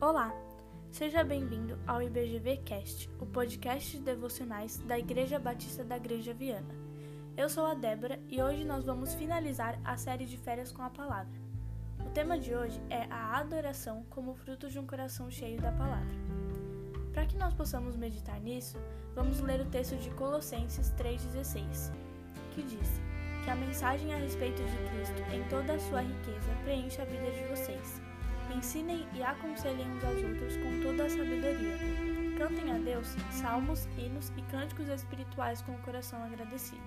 Olá, seja bem-vindo ao IBGV Cast, o podcast de devocionais da Igreja Batista da Igreja Viana. Eu sou a Débora e hoje nós vamos finalizar a série de férias com a palavra. O tema de hoje é a adoração como fruto de um coração cheio da palavra. Para que nós possamos meditar nisso, vamos ler o texto de Colossenses 3,16, que diz que a mensagem a respeito de Cristo em toda a sua riqueza preenche a vida de vocês Ensinem e aconselhem uns aos outros com toda a sabedoria. Cantem a Deus salmos, hinos e cânticos espirituais com o coração agradecido.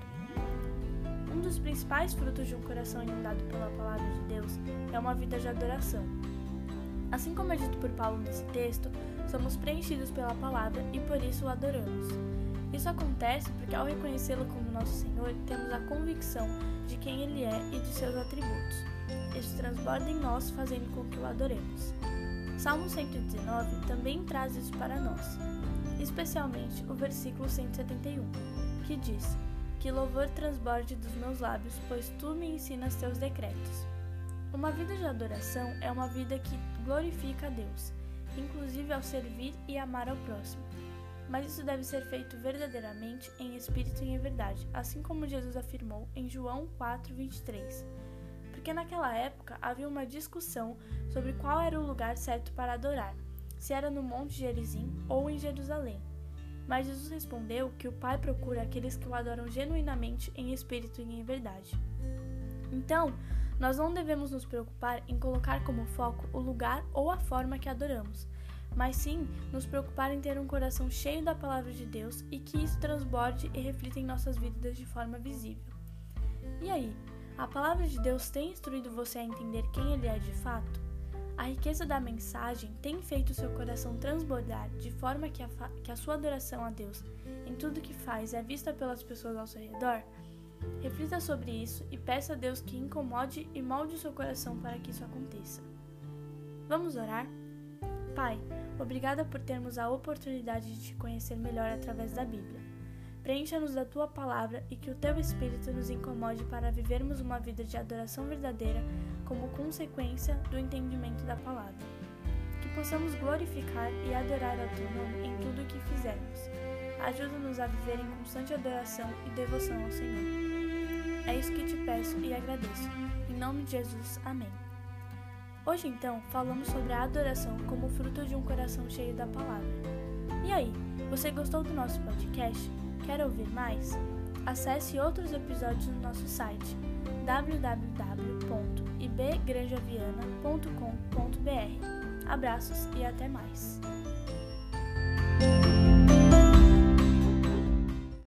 Um dos principais frutos de um coração inundado pela palavra de Deus é uma vida de adoração. Assim como é dito por Paulo nesse texto, somos preenchidos pela palavra e por isso o adoramos. Isso acontece porque, ao reconhecê-lo como nosso Senhor, temos a convicção de quem Ele é e de seus atributos. Isso transborda em nós, fazendo com que o adoremos. Salmo 119 também traz isso para nós, especialmente o versículo 171, que diz: Que louvor transborde dos meus lábios, pois tu me ensinas teus decretos. Uma vida de adoração é uma vida que glorifica a Deus, inclusive ao servir e amar ao próximo. Mas isso deve ser feito verdadeiramente em espírito e em verdade, assim como Jesus afirmou em João 4:23 porque naquela época havia uma discussão sobre qual era o lugar certo para adorar, se era no Monte Gerizim ou em Jerusalém. Mas Jesus respondeu que o Pai procura aqueles que o adoram genuinamente em espírito e em verdade. Então, nós não devemos nos preocupar em colocar como foco o lugar ou a forma que adoramos, mas sim nos preocupar em ter um coração cheio da palavra de Deus e que isso transborde e reflita em nossas vidas de forma visível. E aí, a palavra de Deus tem instruído você a entender quem Ele é de fato? A riqueza da mensagem tem feito seu coração transbordar de forma que a, que a sua adoração a Deus em tudo que faz é vista pelas pessoas ao seu redor? Reflita sobre isso e peça a Deus que incomode e molde seu coração para que isso aconteça. Vamos orar? Pai, obrigada por termos a oportunidade de te conhecer melhor através da Bíblia. Preencha-nos da tua palavra e que o teu Espírito nos incomode para vivermos uma vida de adoração verdadeira como consequência do entendimento da palavra. Que possamos glorificar e adorar ao teu nome em tudo o que fizermos. Ajuda-nos a viver em constante adoração e devoção ao Senhor. É isso que te peço e agradeço. Em nome de Jesus, amém. Hoje, então, falamos sobre a adoração como fruto de um coração cheio da palavra. E aí, você gostou do nosso podcast? Quer ouvir mais? Acesse outros episódios no nosso site www.ibgranjaviana.com.br. Abraços e até mais!